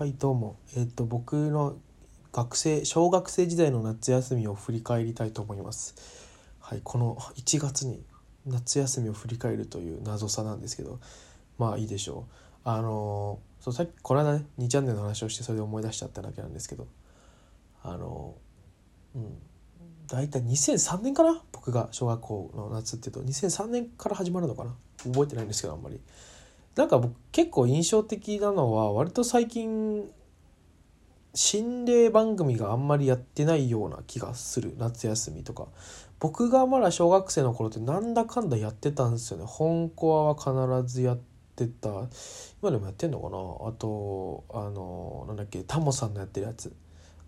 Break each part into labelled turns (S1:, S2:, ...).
S1: はいどうも。えっ、と僕の学生小学生時代の夏休みを振り返りたいと思います。はいこの1月に夏休みを振り返るという謎さなんですけどまあいいでしょう。あのそうさっきこの間ね2チャンネルの話をしてそれで思い出しちゃっただけなんですけどあのうん。大体2003年かな？僕が小学校の夏っていうと。2003年から始まるのかな？覚えてないんですけどあんまり。なんか僕結構印象的なのは割と最近心霊番組があんまりやってないような気がする夏休みとか。僕がまだ小学生の頃ってなんだかんだやってたんですよね。本コアは必ずやってた。今でもやってんのかな。あとあのなんだっけタモさんのやってるやつ。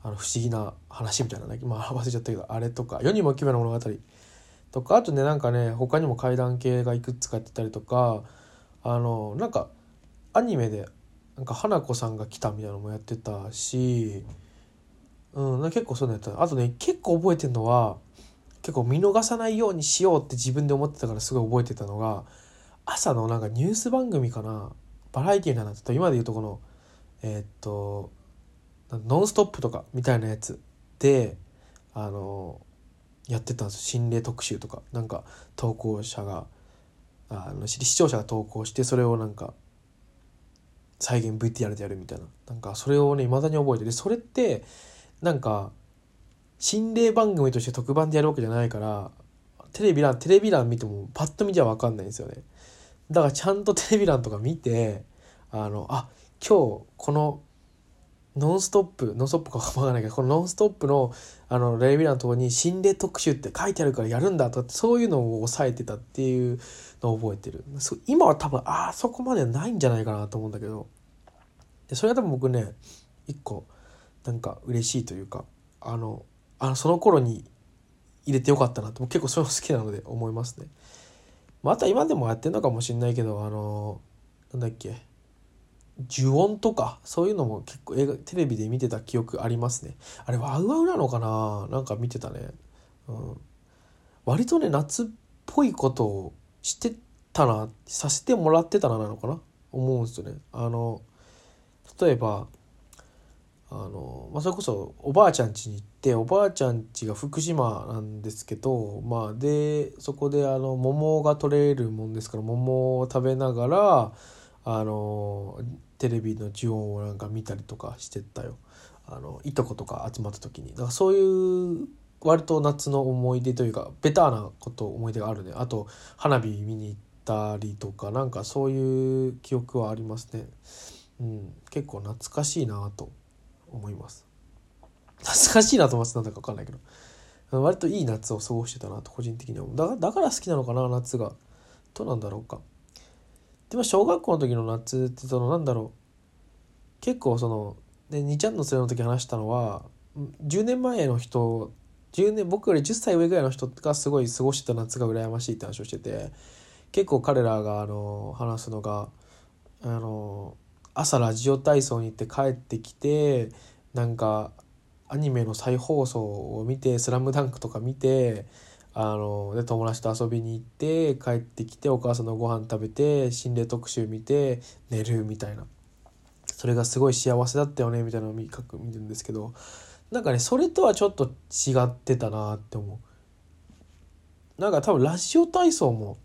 S1: あの不思議な話みたいなねまあ忘れちゃったけどあれとか。世にも奇妙な物語。とかあとねなんかね他にも怪談系がいくつかやってたりとか。あのなんかアニメでなんか花子さんが来たみたいなのもやってたし、うん、結構そういうのやったあとね結構覚えてるのは結構見逃さないようにしようって自分で思ってたからすごい覚えてたのが朝のなんかニュース番組かなバラエティーなの今で言うとこのえー、っと「ノンストップ!」とかみたいなやつであのやってたんです心霊特集とかなんか投稿者があの視聴者が投稿してそれをなんか再現 VTR でやるみたいな。なんかそれをね未だに覚えてる。それってなんか心霊番組として特番でやるわけじゃないからテレビ欄テレビ欄見てもパッと見じゃ分かんないんですよね。だからちゃんとテレビ欄とか見てあのあ今日このノンストップノンストップか分からないけどこのノンストップのあのレビューのところに心霊特集って書いてあるからやるんだとかそういうのを抑えてたっていうのを覚えてる。今は多分あそこまではないんじゃないかなと思うんだけど。でそれは多分僕ね一個なんか嬉しいというかあのあのその頃に入れてよかったなと結構そういうの好きなので思いますね。また今でもやってんのかもしんないけどあのなんだっけ。呪音とかそういうのも結構映画テレビで見てた記憶ありますね。あれワウワウなのかな？なんか見てたね、うん、割とね夏っぽいことをしてたなさせてもらってたななのかな？思うんですよね。あの例えばあの、まあ、それこそおばあちゃん家に行っておばあちゃん家が福島なんですけどまあでそこであの桃が取れるもんですから桃を食べながらあのテレビの呪音をなんか見たりとかしてたよ。あのいとことか集まった時に。だからそういう割と夏の思い出というかベターなこと思い出があるね。あと花火見に行ったりとかなんかそういう記憶はありますね。うん。結構懐かしいなと思います。懐かしいなと思ってなんだか分かんないけど。割といい夏を過ごしてたなと個人的にはだだから好きなのかな夏が。どうなんだろうか。でも小学校の時の夏ってそのなんだろう。結構そので2ちゃんの連れの時話したのは10年前の人10年僕より10歳上ぐらいの人がすごい過ごしてた夏が羨ましいって話をしてて結構彼らがあの話すのがあの朝ラジオ体操に行って帰ってきてなんかアニメの再放送を見て「スラムダンクとか見てあので友達と遊びに行って帰ってきてお母さんのご飯食べて心霊特集見て寝るみたいな。それがすごい幸せだったよねみたいなのを見書く見るんですけどなんかねそれとはちょっと違ってたなって思う。なんか多分ラジオ体操も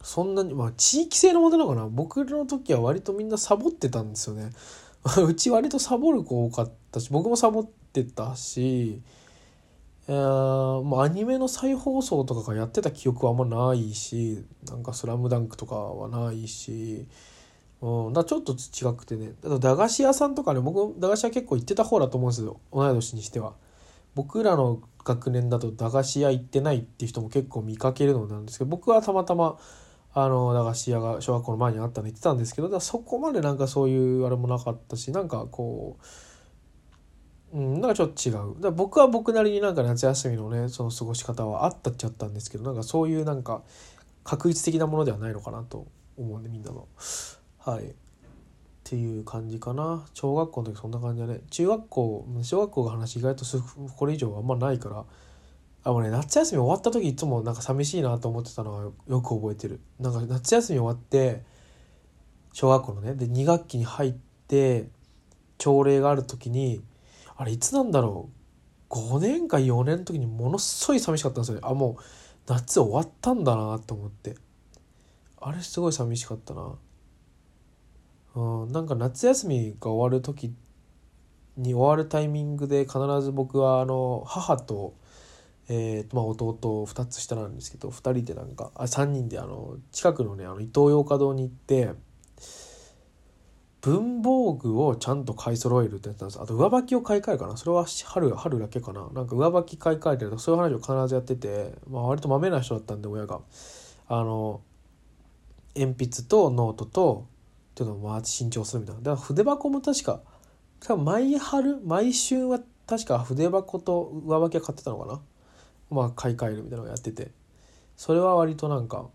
S1: そんなにまあ地域性のものなのかな？僕の時は割とみんなサボってたんですよね。うち割とサボる子多かったし僕もサボってたしえー、もうアニメの再放送とかがやってた記憶はあんまないしなんか「スラムダンクとかはないし、うん、だちょっと違くてねだ駄菓子屋さんとかね僕駄菓子屋結構行ってた方だと思うんですよ同い年にしては。僕らの学年だと駄菓子屋行ってないっていう人も結構見かけるのなんですけど僕はたまたまあの駄菓子屋が小学校の前にあったの行ってたんですけどそこまでなんかそういうあれもなかったしなんかこう。うん、なんかちょっと違う。だ僕は僕なりになんか夏休みのねその過ごし方はあったっちゃったんですけどなんかそういうなんか確率的なものではないのかなと思うんでみんなの。はい。っていう感じかな。小学校の時そんな感じだね。中学校小学校が話意外とこれ以上あんまないから。あのね夏休み終わった時いつもなんか寂しいなと思ってたのはよく覚えてる。なんか夏休み終わって小学校のねで2学期に入って朝礼がある時にあれいつなんだろう？5年か4年の時にものすごい寂しかったんですよね。あもう夏終わったんだなと思って。あれすごい寂しかったな。うんなんか夏休みが終わる時に終わるタイミングで必ず僕はあの母とえーまあ、弟2つ下なんですけど2人でなんかあ3人であの近くのねあのイトーヨーカ堂に行って文房具をちゃんと買い揃えるってやったんです。あと上履きを買い替えるかな。それは春春だけかな。なんか上履き買い替えてるとそういう話を必ずやってて、まあ、割とまめな人だったんで親が。あの鉛筆とノートとっていうのをまあ新調するみたいな。だから筆箱も確か多分毎春毎週は確か筆箱と上履きは買ってたのかな。まあ買い替えるみたいなのをやってて。それは割となんか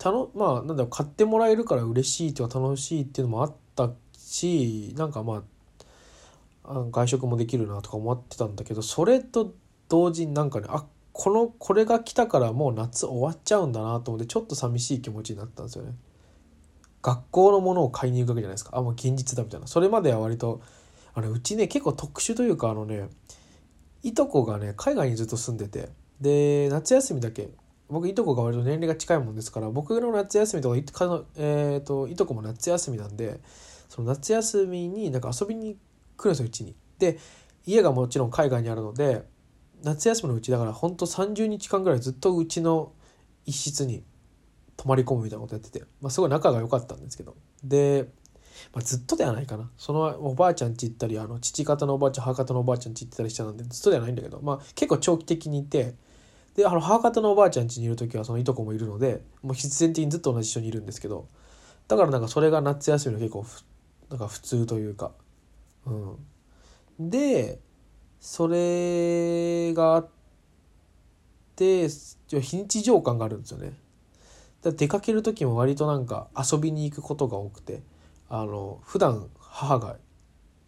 S1: たのまあなんだろう買ってもらえるから嬉しいっていうか楽しいっていうのもあったしなんかまあ外食もできるなとか思ってたんだけどそれと同時になんかねあこのこれが来たからもう夏終わっちゃうんだなと思ってちょっと寂しい気持ちになったんですよね。学校のものを買いに行くわけじゃないですかあもう現実だみたいなそれまでは割とあのうちね結構特殊というかあのねいとこがね海外にずっと住んでてで夏休みだけ僕いとこが割と年齢が近いもんですから僕の夏休みとかい、えーと、いとこも夏休みなんでその夏休みになんか遊びに来るんですようちに。で家がもちろん海外にあるので夏休みのうちだからほんと30日間ぐらいずっとうちの一室に泊まり込むみたいなことやってて、まあ、すごい仲が良かったんですけどでまあ、ずっとではないかなそのおばあちゃんち行ったりあの父方のおばあちゃん母方のおばあちゃんち行ってたりしたのでずっとではないんだけど、まあ、結構長期的にいてであの母方のおばあちゃん家にいる時はそのいとこもいるのでもう必然的にずっと同じ一緒にいるんですけどだからなんかそれが夏休みの結構なんか普通というかうん。でそれがあって非日常感があるんですよね。だ出かける時も割となんか遊びに行くことが多くてあの普段母が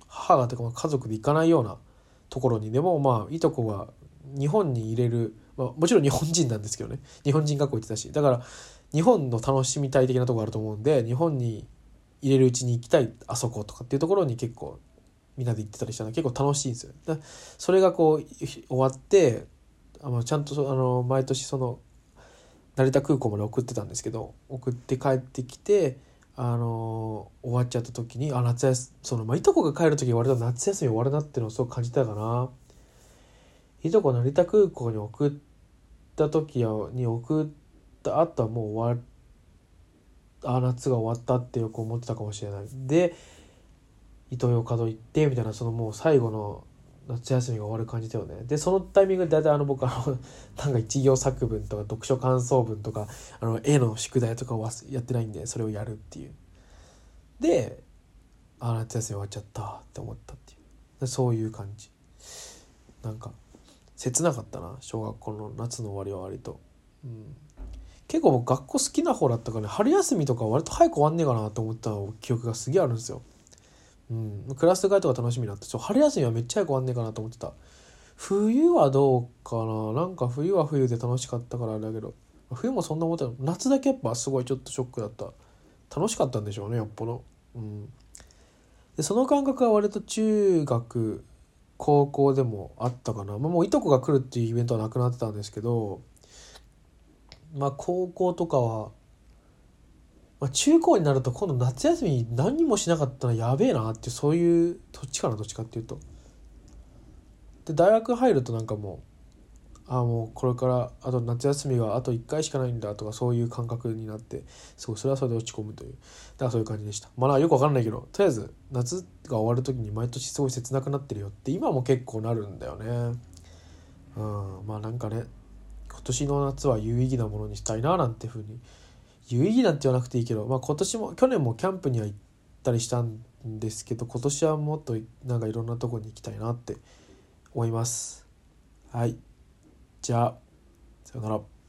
S1: 母がというか家族で行かないようなところにでもまあいとこが日本に入れる、まあ、もちろん日本人なんですけどね。日本人学校行ってたし。だから日本の楽しみたい的なとこあると思うんで日本に入れるうちに行きたいあそことかっていうところに結構みんなで行ってたりしたの。結構楽しいんですよ。だそれがこう終わってあのちゃんとあの毎年その成田空港まで送ってたんですけど送って帰ってきてあの終わっちゃった時にあ夏休みその、まあ、いとこが帰る時に割と夏休み終わるなっていうのをすごく感じたかな。いとこ成田空港に送った時に送った後はもう終わあ夏が終わったってよく思ってたかもしれない。でイトーヨーカドー行ってみたいなそのもう最後の夏休みが終わる感じだよね。でそのタイミングで大体あの僕あのなんか一行作文とか読書感想文とかあの絵の宿題とかをやってないんでそれをやるっていう。であ夏休み終わっちゃったって思ったっていう。そういう感じ。なんか切なかったな小学校の夏の終わりは割と、うん、結構僕学校好きな方だったからね春休みとか割と早く終わんねえかなと思った記憶がすげえあるんですよ。うん、クラス替えとか楽しみになって春休みはめっちゃ早く終わんねえかなと思ってた。冬はどうかな？なんか冬は冬で楽しかったからあれだけど。冬もそんな思ってない。夏だけやっぱすごいちょっとショックだった。楽しかったんでしょうねよっぽど。うん。でその感覚は割と中学高校でもあったかな、まあ、もういとこが来るっていうイベントはなくなってたんですけどまあ高校とかはまあ、中高になると今度夏休み何もしなかったらやべえなってそういうどっちかなどっちかっていうと。で大学入るとなんかもうああもうこれからあと夏休みがあと1回しかないんだとかそういう感覚になってすごいそれはそれで落ち込むという。だからそういう感じでした。まあよくわかんないけどとりあえず夏が終わる時に毎年すごい切なくなってるよって今も結構なるんだよね。うんまあなんかね今年の夏は有意義なものにしたいななんていうふうに有意義なんて言わなくていいけど、まあ、今年も去年もキャンプには行ったりしたんですけど今年はもっとなんかいろんなとこに行きたいなって思います。はい。じゃあさよなら。